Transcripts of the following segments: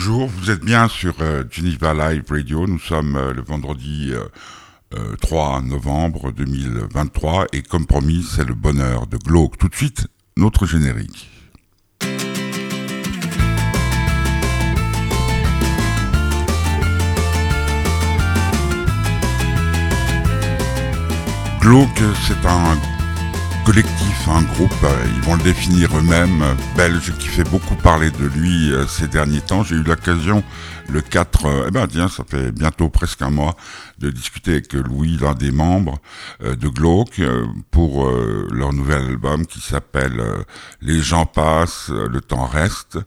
Bonjour, vous êtes bien sur euh, Geneva Live Radio. Nous sommes euh, le vendredi 3 novembre 2023 et comme promis, c'est le bonheur de Glauque. Tout de suite, notre générique. Glauque, c'est un collectif, un groupe, euh, ils vont le définir eux-mêmes, belge, qui fait beaucoup parler de lui euh, ces derniers temps. J'ai eu l'occasion le 4, euh, eh ben tiens, ça fait bientôt presque un mois, de discuter avec Louis, l'un des membres de Glauque, pour leur nouvel album qui s'appelle Les gens passent, le temps reste.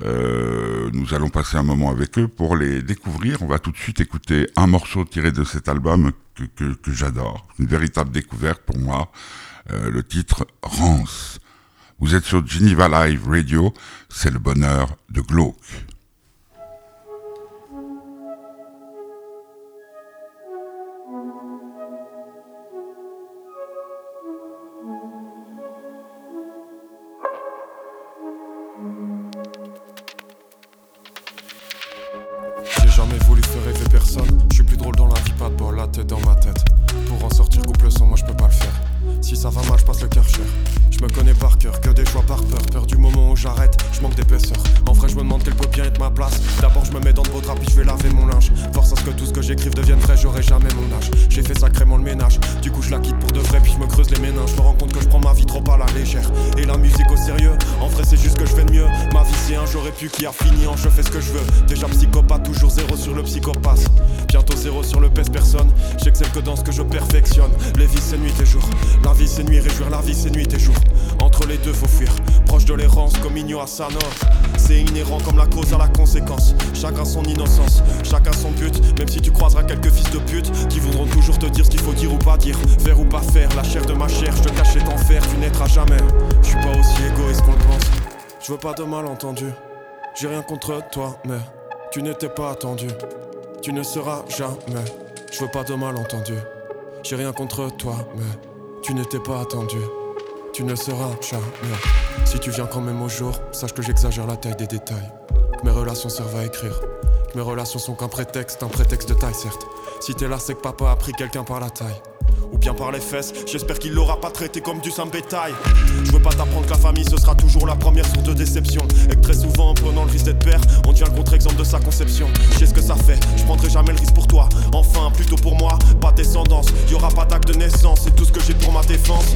nous allons passer un moment avec eux pour les découvrir. On va tout de suite écouter un morceau tiré de cet album que, que, que j'adore. Une véritable découverte pour moi. Euh, le titre Rance. Vous êtes sur Geneva Live Radio, c'est le bonheur de Glauque. Faut fuir. Proche de l'errance, comme Igno à sa C'est inhérent comme la cause à la conséquence. Chacun son innocence, chacun son but. Même si tu croiseras quelques fils de pute qui voudront toujours te dire ce qu'il faut dire ou pas dire. Faire ou pas faire, la chair de ma chair, je te cache cet enfer, tu n'aimeras jamais. Je suis pas aussi égoïste qu'on le pense. Je veux pas de malentendu. J'ai rien contre toi, mais tu n'étais pas attendu. Tu ne seras jamais. Je veux pas de malentendu. J'ai rien contre toi, mais tu n'étais pas attendu. Tu ne seras jamais. Si tu viens quand même au jour, sache que j'exagère la taille des détails. Mes relations servent à écrire. Mes relations sont qu'un prétexte, un prétexte de taille, certes. Si t'es là, c'est que papa a pris quelqu'un par la taille ou bien par les fesses. J'espère qu'il l'aura pas traité comme du simple bétail. Je veux pas t'apprendre que la famille ce sera toujours la première source de déception. Et que très souvent en prenant le risque d'être père, on devient le contre-exemple de sa conception. Je sais ce que ça fait, je prendrai jamais le risque pour toi. Enfin, plutôt pour moi, pas descendance. Y aura pas d'acte de naissance, c'est tout ce que j'ai pour ma défense.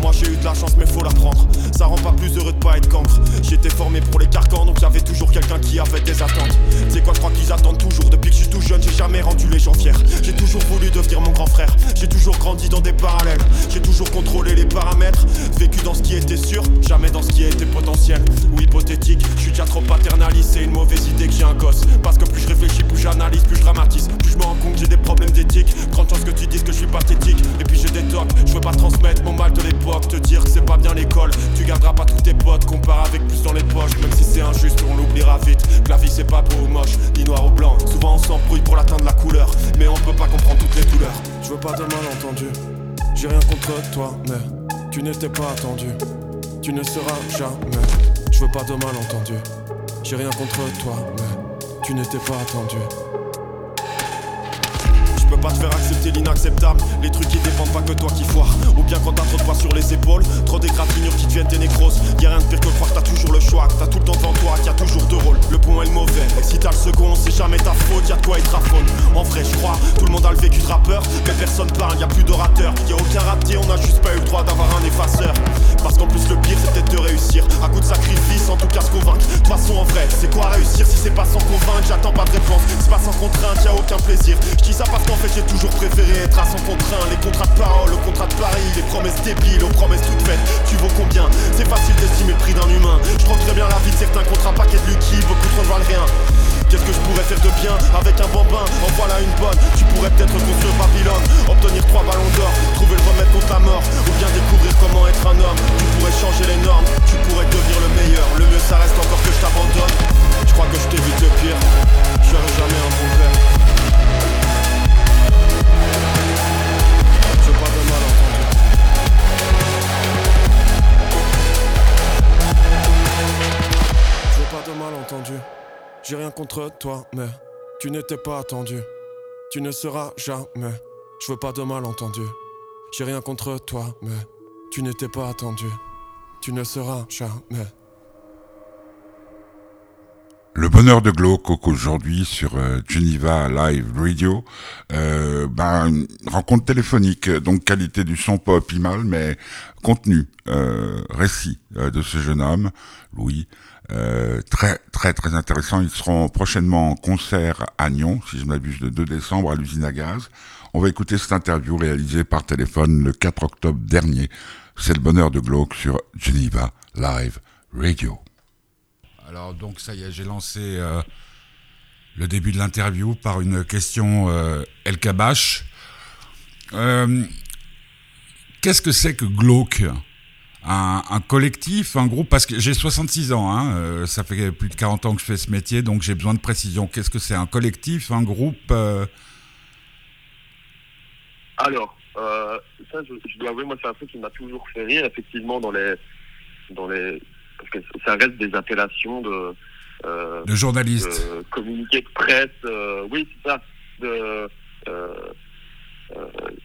Moi j'ai eu de la chance, mais faut la prendre. Ça rend pas plus heureux de pas être cancre. J'étais formé pour les carcans, donc y'avait toujours quelqu'un qui avait des attentes. C'est quoi, je crois qu'ils attendent toujours? Depuis que je suis tout jeune, j'ai jamais rendu les gens fiers. J'ai toujours voulu devenir mon grand frère. J'ai toujours grandi dans des parallèles. J'ai toujours contrôlé les paramètres. Vécu dans ce qui était sûr, jamais dans ce qui était potentiel ou hypothétique. Je suis déjà trop paternaliste, c'est une mauvaise idée que j'ai un gosse. Parce que plus je réfléchis, plus j'analyse, plus je dramatise. Plus je me rends compte que j'ai des problèmes d'éthique. Grande chance que tu dises que je suis pathétique. Et puis j'ai des tocs, je veux pas transmettre mon mal de l'époque. Te dire que c'est pas bien l'école. Tu garderas pas tous tes potes, compare avec plus dans les poches. Même si c'est injuste, on l'oubliera vite. Que la vie c'est pas beau ou moche, ni noir ou blanc. Souvent on s'embrouille pour l'atteindre la couleur. Mais on peut pas comprendre toutes les douleurs. Je veux pas de malentendu. J'ai rien contre toi, mais tu n'étais pas attendu. Tu ne seras jamais. Je veux pas de malentendu. J'ai rien contre toi, mais tu n'étais pas attendu peux pas te faire accepter l'inacceptable. Les trucs qui dépendent pas que toi qui foire. Ou bien quand t'as trop de poids sur les épaules, trop d'égratignures qui deviennent des nécroses. Y'a rien de pire que croire t'as toujours le choix, t'as tout le temps devant toi, qu'il y a toujours deux rôles. Le point est le mauvais. Et si t'as le second, c'est jamais ta faute, y'a de quoi être à. En vrai, je crois, tout le monde a le vécu de rappeur, mais personne parle, y a plus d'orateur. Y a aucun raté, on a juste pas eu le droit d'avoir un effaceur. Parce qu'en plus, le pire, c'est peut-être de réussir. À coup de sacrifice, en tout cas se convaincre. De toute façon, en vrai, c'est quoi réussir si c'est pas sans convaincre? J'attends pas de réponse, c'est pas sans contrainte, y a aucun plaisir. Je ça parce qu'en j'ai toujours préféré être à son contraint. Les contrats de parole, le contrat de Paris, les promesses débiles, aux promesses toutes faites. Tu vaux combien? C'est facile d'estimer le prix d'un humain. Je trouve très bien la vie de certains contrats paquets de Lucky, beaucoup trop ne valent rien. Qu'est-ce que je pourrais faire de bien avec un bambin En voilà une bonne, tu pourrais peut-être construire Babylone Obtenir trois ballons d'or, trouver le remède contre la mort Ou bien découvrir comment être un homme Tu pourrais changer les normes, tu pourrais devenir le meilleur Le mieux ça reste encore que je t'abandonne Je crois que je t'évite le pire Je jamais un bon père J'ai rien contre toi, mais tu n'étais pas attendu. Tu ne seras jamais. Je veux pas de malentendu. J'ai rien contre toi, mais tu n'étais pas attendu. Tu ne seras jamais. Le bonheur de Glauque aujourd'hui sur euh, Geneva Live Radio, euh, ben, rencontre téléphonique, donc qualité du son pas optimale, mais contenu, euh, récit euh, de ce jeune homme, Louis, très très très intéressant. Ils seront prochainement en concert à Nyon, si je m'abuse, le 2 décembre à l'usine à gaz. On va écouter cette interview réalisée par téléphone le 4 octobre dernier. C'est le bonheur de Glauque sur Geneva Live Radio. Alors donc ça y est, j'ai lancé euh, le début de l'interview par une question euh, El Kabash. Euh, Qu'est-ce que c'est que Glauque? Un, collectif, un groupe? Parce que j'ai 66 ans, hein, ça fait plus de 40 ans que je fais ce métier, donc j'ai besoin de précision. Qu'est-ce que c'est Un collectif, un groupe? Alors, ça, je, je, dois avouer, moi, c'est un truc qui m'a toujours fait rire, effectivement, dans les, dans les, parce que ça reste des appellations de, euh, de journalistes, de communiqués de presse, euh, oui, c'est ça. De,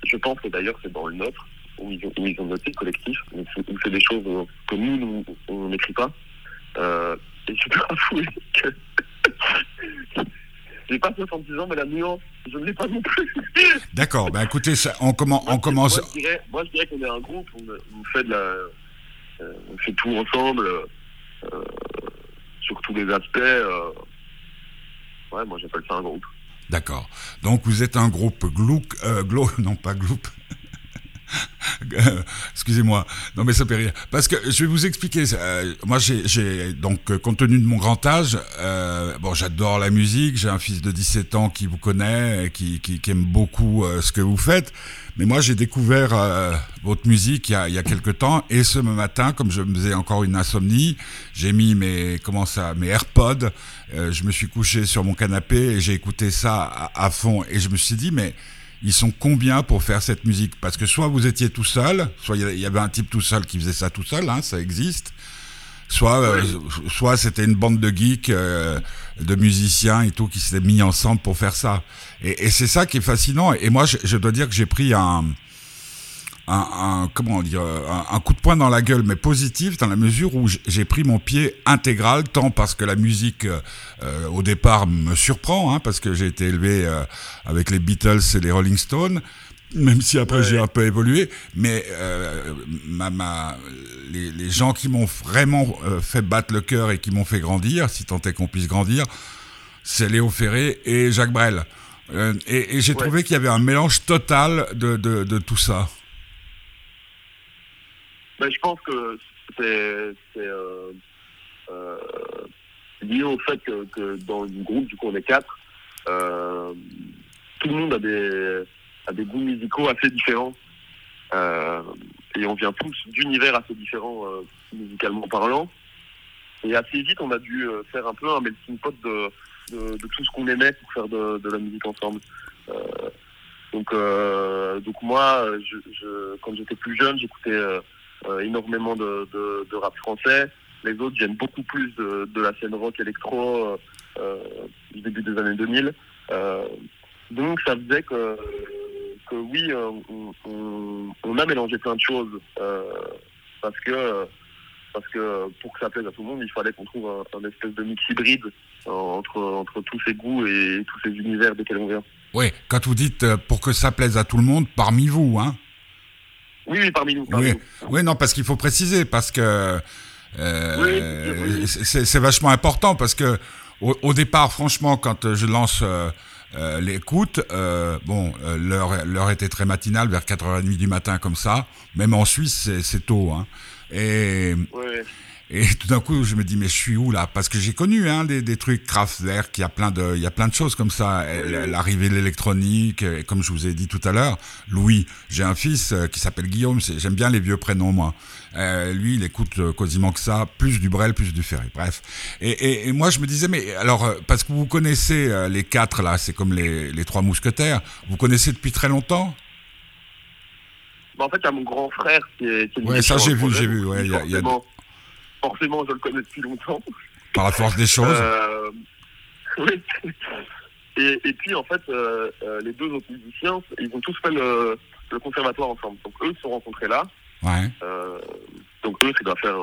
je pense que d'ailleurs, c'est dans le nôtre où ils ont, où ils ont noté collectif, où c'est des choses que nous, nous on n'écrit pas. et je dois avouer que j'ai pas 70 ans, mais la nuance, je ne l'ai pas non plus. D'accord, ben écoutez, ça, on, on commence. Moi, je dirais, qu'on est un groupe, on, on, fait de la, euh, on fait tout ensemble, euh, sur tous les aspects. Euh, ouais, moi, j'appelle ça un groupe. D'accord. Donc, vous êtes un groupe glauque, euh, non pas groupe. Excusez-moi, non mais ça fait. Parce que je vais vous expliquer. Euh, moi, j'ai donc euh, compte tenu de mon grand âge, euh, bon, j'adore la musique. J'ai un fils de 17 ans qui vous connaît, qui, qui, qui aime beaucoup ce que vous faites. Mais moi, j'ai découvert votre musique il y, a, il y a quelque temps. Et ce matin, comme je me faisais encore une insomnie, j'ai mis mes comment ça, mes AirPods. je me suis couché sur mon canapé et j'ai écouté ça à fond. Et je me suis dit, mais ils sont combien pour faire cette musique? Parce que soit vous étiez tout seul, soit il y avait un type tout seul qui faisait ça tout seul, hein, ça existe. Soit, euh, soit c'était une bande de geeks, euh, de musiciens et tout qui s'étaient mis ensemble pour faire ça. Et, et c'est ça qui est fascinant. Et moi, je, je dois dire que j'ai pris un, un, un, comment dire un, un, coup de poing dans la gueule mais positif dans la mesure où j'ai pris mon pied intégral tant parce que la musique euh, au départ me surprend hein, parce que j'ai été élevé euh, avec les Beatles et les Rolling Stones même si après ouais. j'ai un peu évolué mais euh, ma, ma, les, les gens qui m'ont vraiment fait battre le cœur et qui m'ont fait grandir si tant est qu'on puisse grandir c'est Léo Ferré et Jacques Brel et, et j'ai ouais. trouvé qu'il y avait un mélange total de, de, de tout ça ben, je pense que c'est euh, euh, lié au fait que, que, dans le groupe, du coup, on est quatre. Euh, tout le monde a des, a des goûts musicaux assez différents. Euh, et on vient tous d'univers assez différents, euh, musicalement parlant. Et assez vite, on a dû faire un peu un melting pot de, de, de tout ce qu'on aimait pour faire de, de la musique ensemble. donc, donc moi, je, je, quand j'étais plus jeune, j'écoutais euh, énormément de, rap français. Les autres viennent beaucoup plus de, la scène rock électro euh, du début des années 2000. Euh, donc ça faisait que, oui, on, a mélangé plein de choses parce que parce que pour que ça plaise à tout le monde, il fallait qu'on trouve un, un, espèce de mix hybride entre, entre tous ces goûts et tous ces univers desquels on vient. Oui, quand vous dites pour que ça plaise à tout le monde, parmi vous, hein oui, oui, parmi nous. Parmi oui. nous. oui, non, parce qu'il faut préciser, parce que euh, oui, c'est vachement important, parce que au, au, départ, franchement, quand je lance euh, euh, l'écoute, bon, l'heure était très matinale, vers 4h30 du matin, comme ça. Même en Suisse, c'est tôt. Hein. Et, et tout d'un coup, je me dis, mais je suis où là? Parce que j'ai connu hein, des, des trucs Kraftwerk, il y a plein de, il y a plein de choses comme ça. L'arrivée de l'électronique, comme je vous ai dit tout à l'heure. Louis, j'ai un fils euh, qui s'appelle Guillaume. J'aime bien les vieux prénoms, moi. Euh, lui, il écoute euh, quasiment que ça, plus du Brel, plus du Ferré. Bref. Et, et, et, moi, je me disais, mais alors, euh, parce que vous connaissez les quatre là, c'est comme les, les trois mousquetaires. Vous connaissez depuis très longtemps? Bah, En fait, il y a mon grand frère qui est. Qui est ouais, ça j'ai vu, j'ai vu. Ouais, il y a, y a forcément, je le connais depuis longtemps. Par la force des choses euh, Oui. Et, et puis en fait, euh, euh, les deux autres musiciens, ils ont tous fait le, le conservatoire ensemble. Donc eux se sont rencontrés là. Ouais. Euh, donc eux, ça doit faire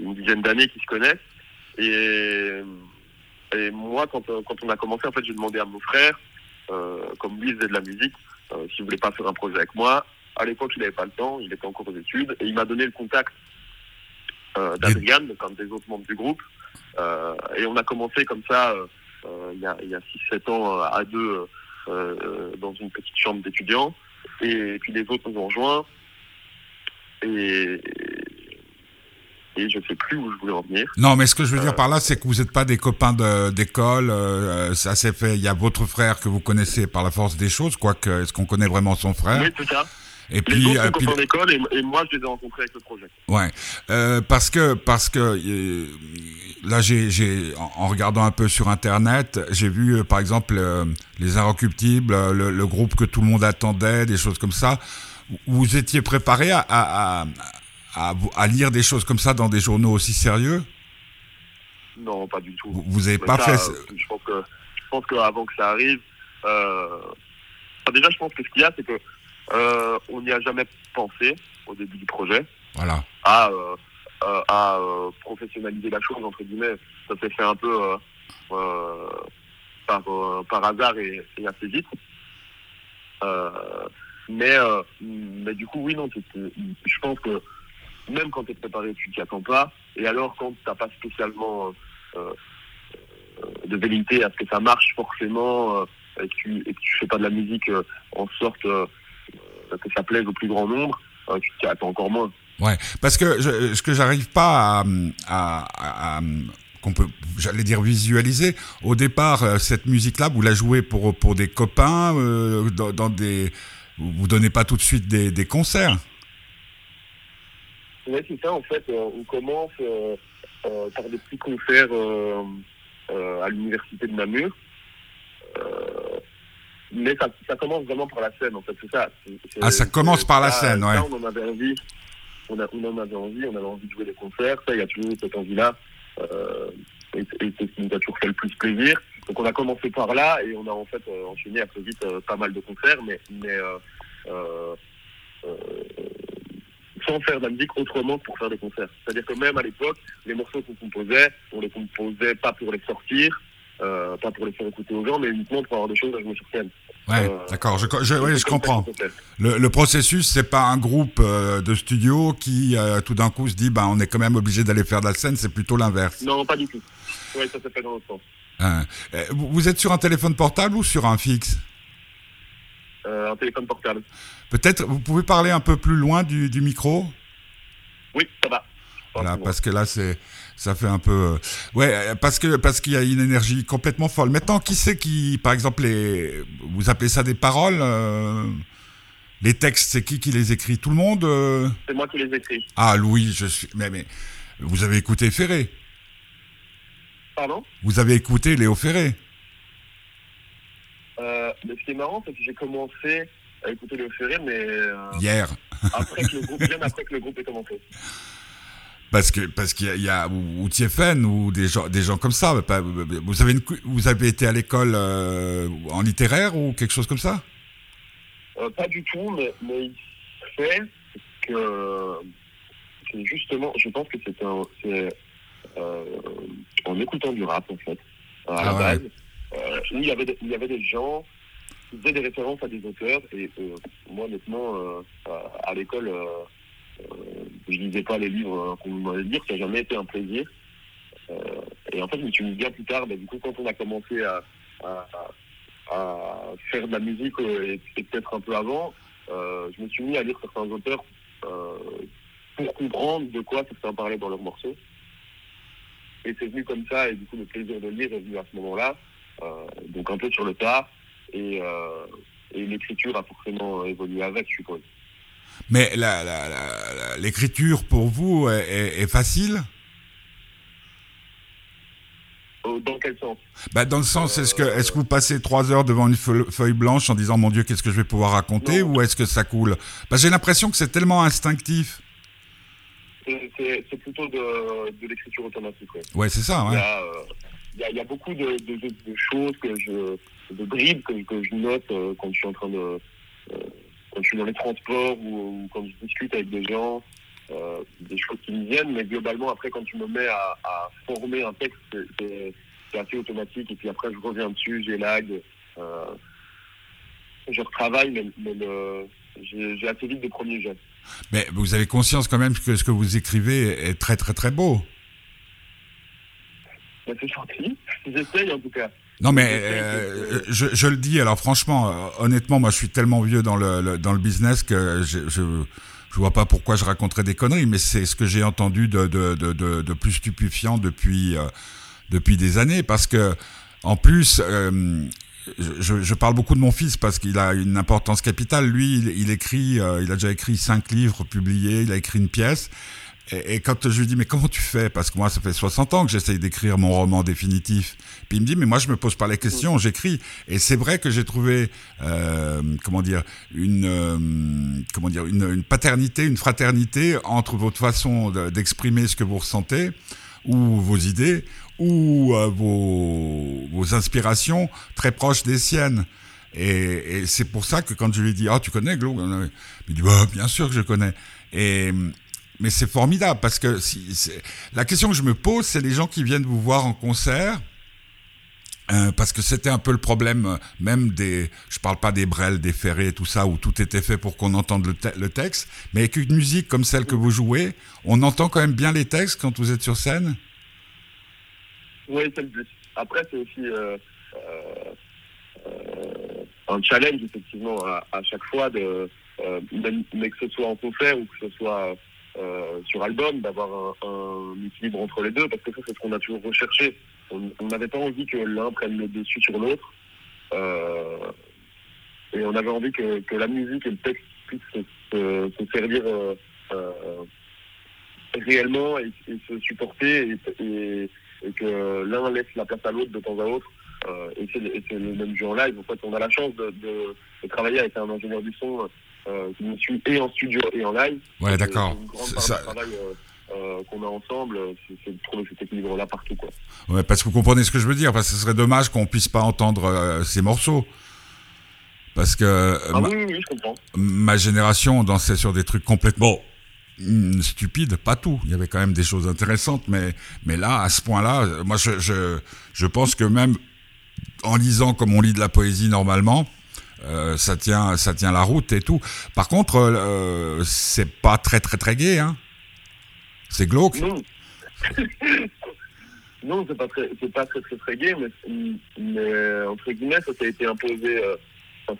une dizaine d'années qu'ils se connaissent. Et, et moi, quand, quand on a commencé, en fait, j'ai demandé à mon frère, comme lui faisait de la musique, s'il voulait pas faire un projet avec moi. À l'époque, il n'avait pas le temps, il était encore aux études, et il m'a donné le contact euh, d'Adrian, donc un des autres membres du groupe. Euh, et on a commencé comme ça, euh, euh, il y a, y a 6-7 ans, euh, à deux, dans une petite chambre d'étudiants. Et puis les autres nous ont rejoints. Et, et je sais plus où je voulais en venir. Non, mais ce que je veux dire par là, c'est que vous n'êtes pas des copains de- d'école. euh, ça s'est fait. Il y a votre frère que vous connaissez par la force des choses, quoique est-ce qu'on connaît vraiment son frère? Oui, c'est ça. Et Les puis, autres euh, sont puis- copains d'école et, et moi, je les ai rencontrés avec le projet. Ouais, euh, parce que parce que euh, là j'ai j'ai en, en regardant un peu sur internet, j'ai vu euh, par exemple euh, les Inrecuptibles, euh, le, le groupe que tout le monde attendait, des choses comme ça. Vous étiez préparé à à, à, à, lire des choses comme ça dans des journaux aussi sérieux? Non, pas du tout. Vous, vous avez Mais pas ça, fait euh, Je pense que je pense qu'avant que ça arrive, euh, enfin, déjà, je pense que ce qu'il y a, c'est que euh, on n'y a jamais pensé au début du projet voilà. à euh, euh, à euh, professionnaliser la chose entre guillemets. Ça s'est fait un peu euh, euh, par euh, par hasard et, et assez vite. Euh, mais euh, mais du coup, oui, non. Je pense que même quand tu es préparé, tu t'y attends pas. Et alors, quand t'as pas spécialement euh, euh, de velléité à ce que ça marche forcément, euh, et, que tu, et que tu fais pas de la musique euh, en sorte euh, que ça plaise au plus grand nombre, euh, tu t'y attends encore moins. Ouais, parce que je, ce que j'arrive pas à, à, à- à- qu'on peut, j'allais dire visualiser. Au départ, euh, cette musique-là, vous la jouez pour pour des copains, euh, dans, dans des, vous donnez pas tout de suite des, des concerts? Oui, c'est ça, en fait. euh, on commence euh, par des petits concerts à l'université de Namur. Mais ça, ça commence vraiment par la scène, en fait, c'est ça. Ah, ça commence par la ça, scène, ça, ouais. on en avait envie. On, a, on en avait envie, on avait envie de jouer des concerts. Ça, il y a toujours cette envie-là. Euh, et et c'est ce qui nous a toujours fait le plus plaisir. Donc, on a commencé par là et on a en fait euh, enchaîné assez vite euh, pas mal de concerts, mais, mais euh, euh, sans faire de la musique autrement que pour faire des concerts. C'est-à-dire que même à l'époque, les morceaux qu'on composait, on les composait pas pour les sortir, euh, pas pour les faire écouter aux gens, mais uniquement pour avoir des choses à jouer sur scène. Ouais, Euh, d'accord, je, je, ouais, je comprends. Le, le processus, c'est pas un groupe euh, de studio qui euh, tout d'un coup se dit, ben, on est quand même obligé d'aller faire de la scène. C'est plutôt l'inverse. Non, pas du tout. Oui, ça s'est fait dans l'autre sens. Hein. Euh, vous êtes sur un téléphone portable ou sur un fixe? Euh, un téléphone portable. Peut-être, vous pouvez parler un peu plus loin du, du micro? Oui, ça va. Voilà, parce que là, c'est, ça fait un peu, euh, ouais, euh, parce que parce qu'il y a une énergie complètement folle. Maintenant, qui c'est qui, par exemple, les, vous appelez ça des paroles, euh, les textes, c'est qui qui les écrit? Tout le monde euh? C'est moi qui les écris. Ah, Louis, je suis, mais mais, vous avez écouté Ferré Pardon? Vous avez écouté Léo Ferré euh, mais ce qui est marrant, c'est que j'ai commencé à écouter le Ferré, mais hier, après que le groupe, bien après que le groupe ait commencé. Parce que parce qu'il y a, il y a ou, ou Thieffen ou des gens des gens comme ça. Vous avez une, vous avez été à l'école euh, en littéraire ou quelque chose comme ça? Euh, pas du tout, mais, mais il fait que, que justement, je pense que c'est un, c'est euh, en écoutant du rap en fait, à la Ah base, il y avait des, il y avait des gens qui faisaient des références à des auteurs et moi honnêtement à- l'école je lisais pas les livres euh, qu'on m'avait dit, ça n'a jamais été un plaisir. Euh, et en fait, je me suis mis bien plus tard, bah, du coup, quand on a commencé à, à, à faire de la musique euh, et, et peut-être un peu avant, euh, je me suis mis à lire certains auteurs euh, pour comprendre de quoi certains parlaient dans leurs morceaux. Et c'est venu comme ça, et du coup le plaisir de lire est venu à ce moment-là, euh, donc un peu sur le tard, et, euh, et l'écriture a forcément évolué avec, je suppose. Mais la- la- la- la- l'écriture pour vous est, est- est facile Euh, Dans quel sens? Bah, Dans le sens, est-ce que, est-ce que vous passez trois heures devant une feu- feuille blanche en disant mon Dieu, qu'est-ce que je vais pouvoir raconter Non. ou est-ce que ça coule? Que j'ai l'impression que c'est tellement instinctif. C'est- plutôt de, de l'écriture automatique. Ouais. Ouais, c'est ça, Il y ouais. a, euh, il y, a beaucoup de, choses que je, de bribes que, je note euh, quand je suis en train de, euh, quand je suis dans les transports ou, quand je discute avec des gens, euh, des choses qui me viennent. Mais globalement, après, quand tu me mets à, former un texte, c'est assez automatique. Et puis après, je reviens dessus, j'ai lag, je retravaille, mais, j'ai assez vite des premiers gestes. Mais vous avez conscience quand même que ce que vous écrivez est très très très beau. c'est gentil. J'essaye en tout cas. Non mais euh, je, je, le dis alors franchement, euh, honnêtement, moi je suis tellement vieux dans le, dans le business que je, je, je vois pas pourquoi je raconterais des conneries, mais c'est ce que j'ai entendu de, de, de, de, plus stupéfiant depuis euh, depuis des années parce que en plus je, je, parle beaucoup de mon fils parce qu'il a une importance capitale. Lui, il, il écrit, il a déjà écrit cinq livres publiés, il a écrit une pièce. Et, quand je lui dis, mais comment tu fais? Parce que moi, ça fait 60 ans que j'essaye d'écrire mon roman définitif. Puis il me dit, mais moi, je me pose pas les questions, j'écris. Et c'est vrai que j'ai trouvé, euh, comment dire, une, euh, comment dire, une, une, paternité, une fraternité entre votre façon d'exprimer ce que vous ressentez, ou vos idées, ou euh, vos, vos inspirations très proches des siennes. Et, et c'est pour ça que quand je lui ai dit, oh, tu connais Glo? Il dit, bah, bien sûr que je connais. Et mais c'est formidable parce que la question que je me pose, c'est les gens qui viennent vous voir en concert. Euh, parce que c'était un peu le problème, euh, même des, je parle pas des brels, des ferrés, tout ça, où tout était fait pour qu'on entende le, le, texte, mais avec une musique comme celle que vous jouez, on entend quand même bien les textes quand vous êtes sur scène? Oui, c'est le but. Après, c'est aussi euh, un challenge effectivement à, chaque fois mais que ce soit en concert ou que ce soit euh, sur album, d'avoir un, équilibre entre les deux, parce que ça, c'est ce qu'on a toujours recherché. On n'avait pas envie que l'un prenne le dessus sur l'autre. Euh, et on avait envie que, que, la musique et le texte puissent se, se, servir euh, réellement et, se supporter et, que l'un laisse la place à l'autre de temps à autre. Et c'est le même jeu en live. En fait, on a la chance de, de, de travailler avec un ingénieur du son euh, qui me suit et en studio et en live. Ouais, d'accord. Ça... travail euh, euh, qu'on a ensemble, c'est de trouver cet équilibre-là partout. Quoi. Ouais, parce que vous comprenez ce que je veux dire, parce que ce serait dommage qu'on puisse pas entendre ces morceaux. Parce que ah, ma, oui, oui, je comprends. ma génération dansait sur des trucs complètement mm, stupides, pas tout. Il y avait quand même des choses intéressantes, mais, mais là, à ce point-là, moi, je, je, je pense que même en lisant comme on lit de la poésie normalement, euh, ça tient, ça tient la route et tout. Par contre, euh, c'est pas très très très gai, hein. C'est glauque. Non, c'est pas très, c'est pas très très très gai, mais, entre guillemets, ça, été imposé. Euh, ça,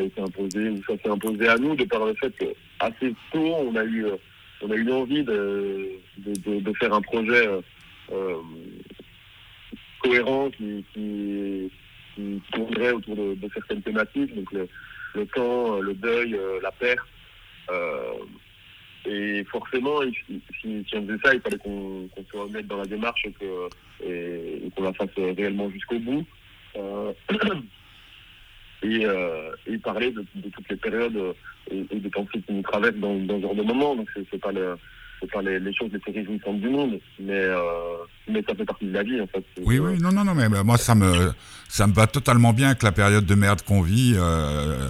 a été imposé, ça s'est imposé à nous de par le fait que assez tôt, on a eu, on a eu envie de, faire un projet cohérent qui qui tournerait autour de, certaines thématiques, donc le, temps, euh, le deuil, euh, la perte. Euh, et forcément, si, on faisait ça, il fallait qu'on qu se remette dans la démarche et qu'on la fasse réellement jusqu'au bout. Et, parler de, toutes les périodes et, et des pensées qui nous traversent dans, dans ce genre de moment. Donc, c'est pas le c'est pas les, les, choses les plus réjouissantes du monde, mais, euh, mais ça fait partie de la vie en fait. Oui, oui, non, non, non, mais moi ça me, ça me va totalement bien que la période de merde qu'on vit. Euh,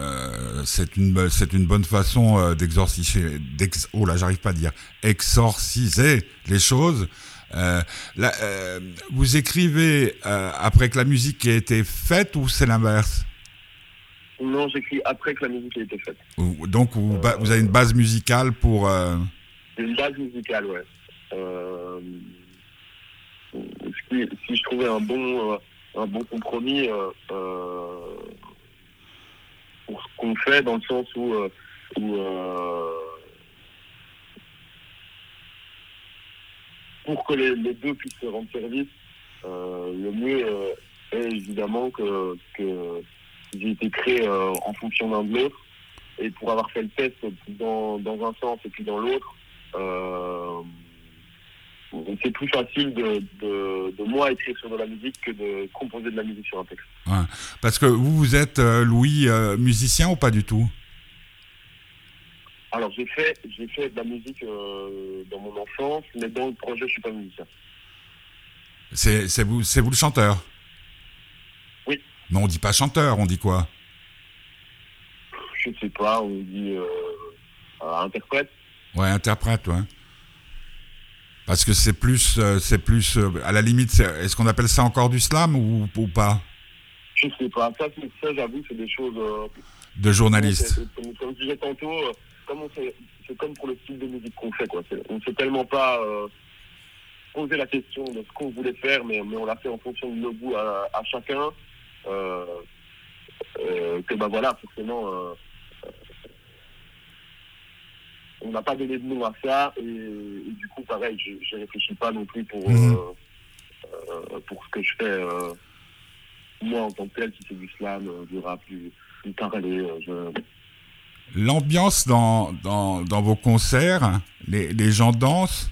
euh, c'est une c'est une bonne façon d'exorciser d'ex, oh là j'arrive pas à dire exorciser les choses là, vous écrivez après que la musique ait été faite ou c'est l'inverse? Non j'écris après que la musique ait été faite donc vous, vous avez une base musicale pour une base musicale, ouais. Euh, si, je trouvais un bon, euh, un bon compromis euh, euh, pour ce qu'on fait, dans le sens où, pour que les, les, deux puissent se rendre service, le mieux est évidemment que, que j'ai été créé en fonction d'un de l'autre. Et pour avoir fait le test dans, dans un sens et puis dans l'autre, c'est plus facile de, de, de, moi écrire sur de la musique que de composer de la musique sur un texte. Ouais. Parce que vous, vous êtes, euh, Louis, euh, musicien ou pas du tout? Alors, j'ai fait, j'ai fait de la musique euh, dans mon enfance, mais dans le projet, je suis pas musicien. C'est vous, vous le chanteur? Oui. Non, on dit pas chanteur, on dit quoi? Je sais pas, on dit euh, interprète. Ouais, interprète, ouais. Parce que c'est plus, euh, c'est plus, euh, à la limite, est-ce qu'on appelle ça encore du slam ou, ou pas? Je sais pas. Ça, ça j'avoue, c'est des choses. de journaliste. Comme, je disais tantôt, c'est comme pour le style de musique qu'on fait, quoi. On ne sait tellement pas poser la question de ce qu'on voulait faire, mais, mais on l'a fait en fonction de nos goûts à, à chacun. Euh, euh, que ben voilà, forcément, euh, on n'a pas donné de nom à ça, et, du coup, pareil, je ne réfléchis pas non plus pour, mmh. pour ce que je fais moi en tant que tel, si c'est du slam, du rap, du, du parler. L'ambiance dans, dans, dans, vos concerts, les, les gens dansent?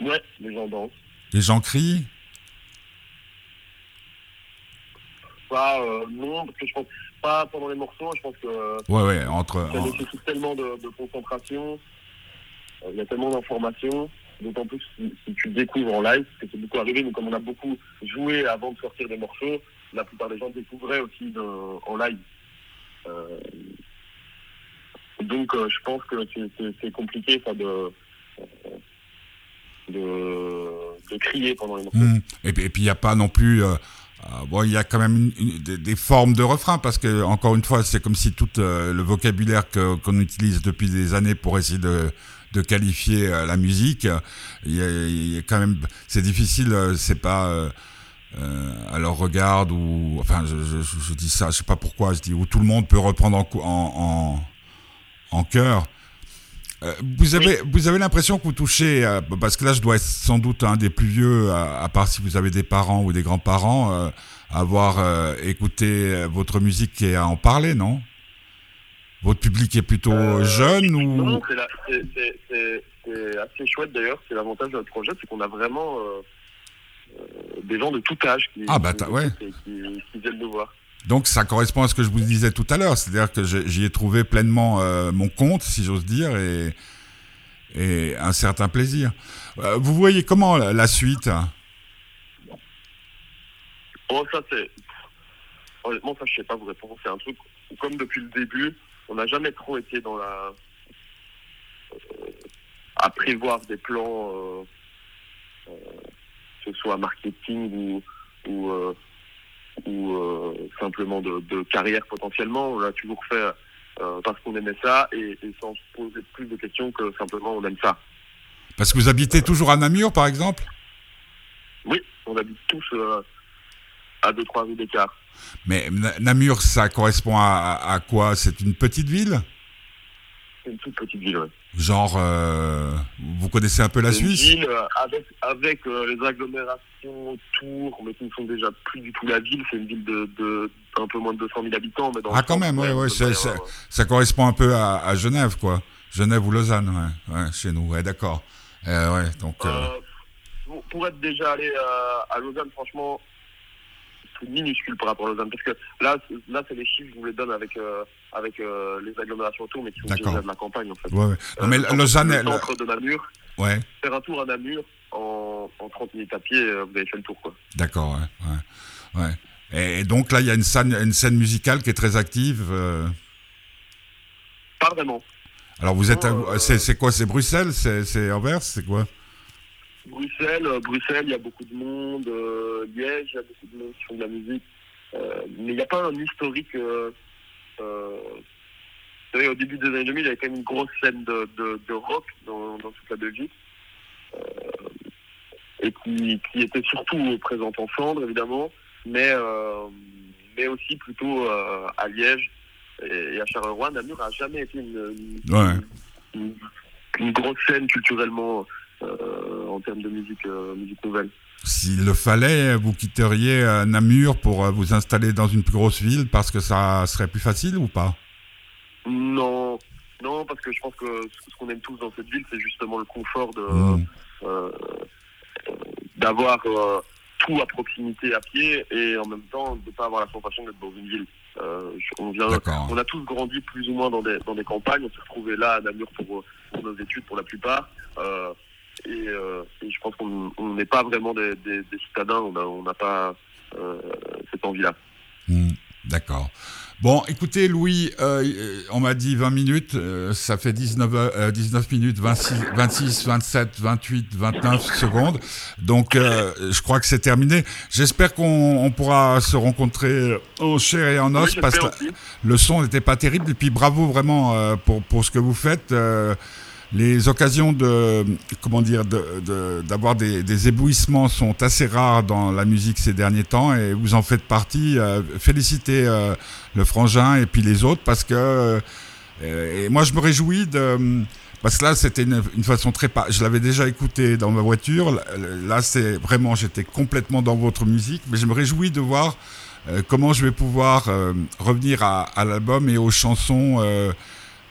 Ouais, les gens dansent. Les gens crient? Pas, euh, non, parce que je pense pas pendant les morceaux, je pense que. Ouais, ouais, entre. Ça nécessite tellement de, de concentration, euh, il y a tellement d'informations, d'autant plus si, si, tu découvres en live, parce que c'est beaucoup arrivé, mais comme on a beaucoup joué avant de sortir des morceaux, la plupart des gens découvraient aussi de, en live. Euh, donc euh, je pense que c'est compliqué ça de euh, de, de, crier pendant les morceaux. Mmh. Et, puis il n'y a pas non plus. Euh, euh, bon, il y a quand même des, formes de refrain parce que encore une fois, c'est comme si tout euh, le vocabulaire qu'on utilise depuis des années pour essayer de, de qualifier euh, la musique, il y, a, quand même, c'est difficile. Euh, c'est pas. Euh, alors regarde ou enfin je, dis ça, je sais pas pourquoi, je dis où tout le monde peut reprendre en en, en, en chœur. Euh, vous avez, oui. vous avez l'impression que vous touchez, euh, parce que là je dois être sans doute un des plus vieux, à, à part si vous avez des parents ou des grands-parents, euh, avoir euh, écouté votre musique et à en parler, non? Votre public est plutôt jeune ou Non, c'est assez chouette d'ailleurs, c'est l'avantage de notre projet, c'est qu'on a vraiment des gens de tout âge qui, ah, bah, qui, ouais. qui, qui viennent nous voir. Donc ça correspond à ce que je vous disais tout à l'heure, c'est-à-dire que j'y ai trouvé pleinement euh, mon compte, si j'ose dire, et, et, un certain plaisir. Euh, vous voyez comment la, suite? Oh ça c'est... Honnêtement ça je sais pas vous répondre, c'est un truc où, comme depuis le début, on n'a jamais trop été dans la... Euh, à prévoir des plans, euh, que ce soit marketing ou... ou ou euh, simplement de, de, carrière potentiellement. On l'a toujours fait euh, parce qu'on aimait ça et, et, sans se poser plus de questions que simplement on aime ça. Parce que vous habitez toujours à Namur, par exemple? Oui, on habite tous euh, à 2-3 rues d'écart. Mais Namur, ça correspond à, à quoi? C'est une petite ville? C'est une toute petite ville, oui. Genre, euh, vous connaissez un peu la Suisse une ville avec, avec euh, les agglomérations autour, mais qui ne sont déjà plus du tout la ville. C'est une ville de, de un peu moins de 200 000 habitants. Mais dans ah, quand même, ouais, ouais, ça, ça, ça, correspond un peu à, à, Genève, quoi. Genève ou Lausanne, ouais, ouais chez nous, ouais, d'accord. Euh, ouais, donc. Pour, pour, être déjà allé à Lausanne, franchement, c'est minuscule par rapport à Lausanne. Parce que là, là c'est les chiffres je vous les donne avec, euh, avec euh, les agglomérations autour, mais qui sont de la campagne, en fait. Ouais, ouais. Non, mais euh, Lausanne... Le centre de Namur, ouais. faire un tour à Namur, en, en 30 minutes à pied, vous avez fait le tour, quoi. D'accord, ouais. ouais. Et, donc là, il y a une scène, une scène musicale qui est très active euh... Pas vraiment. Alors vous êtes... C'est quoi C'est Bruxelles? C'est Anvers? C'est quoi? Bruxelles, euh, Bruxelles, il y a beaucoup de monde. Euh, Liège, il y a beaucoup de monde qui font de la musique. Euh, mais il n'y a pas un historique. Euh, au début des années 2000, il y avait quand même une grosse scène de, de, de rock dans, dans, toute la Belgique. et qui, qui, était surtout présente en Flandre, évidemment, mais, mais aussi plutôt à Liège et, à Charleroi. Namur n'a jamais été une, une, ouais. une, une grosse scène culturellement en termes de musique, euh, musique nouvelle. S'il le fallait, vous quitteriez euh, Namur pour euh, vous installer dans une plus grosse ville parce que ça serait plus facile ou pas? Non, non, parce que je pense que ce qu'on aime tous dans cette ville, c'est justement le confort de mmh. d'avoir tout à proximité à pied et en même temps de ne pas avoir la sensation d'être dans une ville. Euh, on, vient, on a tous grandi plus ou moins dans des, dans des campagnes, on s'est retrouvés là à Namur pour, pour, nos études pour la plupart. Euh, et, je pense qu'on n'est pas vraiment des, citadins, on n'a pas cette envie-là. Hmm, d'accord. Bon, écoutez, Louis, euh, on m'a dit 20 minutes, euh, ça fait 19, 19 euh, minutes, 26, 26, 27, 28, 29 secondes. Donc, je crois que c'est terminé. J'espère qu'on pourra se rencontrer en chair et en os parce que le son n'était pas terrible. Et puis, bravo vraiment pour, pour ce que vous faites les occasions de comment dire d'avoir des, éblouissements sont assez rares dans la musique ces derniers temps et vous en faites partie. Euh, félicitez euh, le frangin et puis les autres parce que euh, et moi je me réjouis de parce que là c'était une, façon très je l'avais déjà écouté dans ma voiture là c'est vraiment j'étais complètement dans votre musique mais je me réjouis de voir comment je vais pouvoir revenir à l'album et aux chansons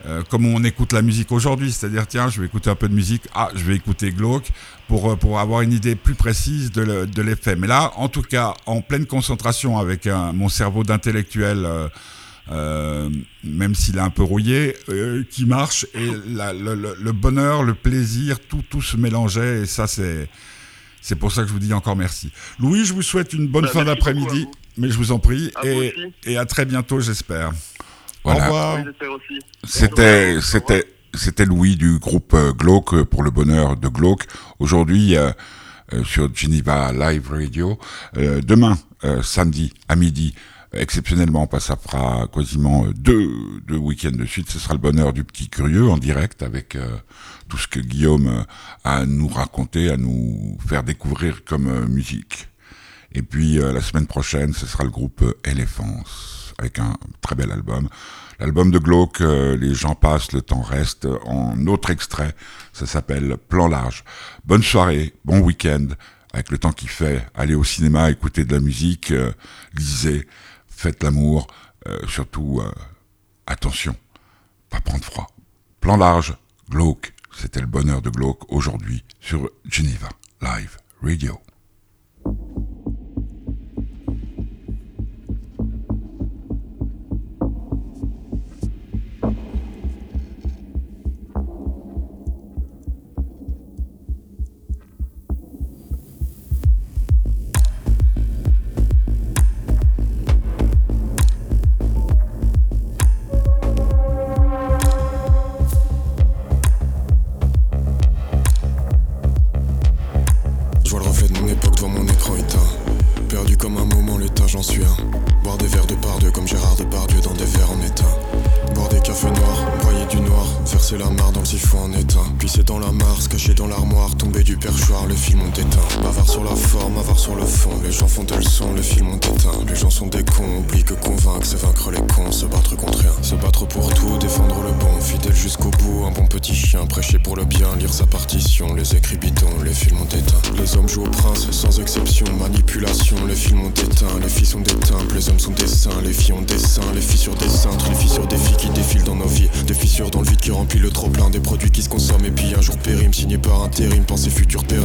euh, comme on écoute la musique aujourd'hui, c'est-à-dire tiens, je vais écouter un peu de musique, ah, je vais écouter Glauque pour, euh, pour avoir une idée plus précise de l'effet. Mais là, en tout cas, en pleine concentration avec mon cerveau d'intellectuel, euh, même s'il est un peu rouillé, qui marche, et le, bonheur, le plaisir, tout, tout se mélangeait, et ça, c'est... C'est pour ça que je vous dis encore merci. Louis, je vous souhaite une bonne bah, fin d'après-midi, mais je vous en prie, et, et à très bientôt, j'espère. Voilà. C'était, c'était, c'était Louis du groupe euh, Glauque euh, pour le bonheur de Glauque. Aujourd'hui, euh, sur Geneva Live Radio. demain, samedi à midi, exceptionnellement, ça fera quasiment deux, deux week-ends de suite. Ce sera le bonheur du petit curieux en direct avec tout ce que Guillaume a à nous raconter, à nous faire découvrir comme musique. Et puis la semaine prochaine, ce sera le groupe Elephants avec un très bel album. L'album de Glauque, euh, les gens passent, le temps reste. En autre extrait, ça s'appelle Plan large. Bonne soirée, bon week-end, avec le temps qui fait. Allez au cinéma, écoutez de la musique, euh, lisez, faites l'amour, euh, surtout attention, pas prendre froid. Plan large, Glauque, c'était le bonheur de Glauque aujourd'hui sur Geneva Live Radio. ont. Les hommes jouent au prince, sans exception, manipulation, les films ont éteint. Les filles sont des timbres, les hommes sont des saints, les filles ont des seins, les filles sur des cintres, les filles sur des filles qui défilent dans nos vies. Des fissures dans le vide qui remplit le trop plein, des produits qui se consomment et puis un jour périment, signé par intérim, pensée future pérenne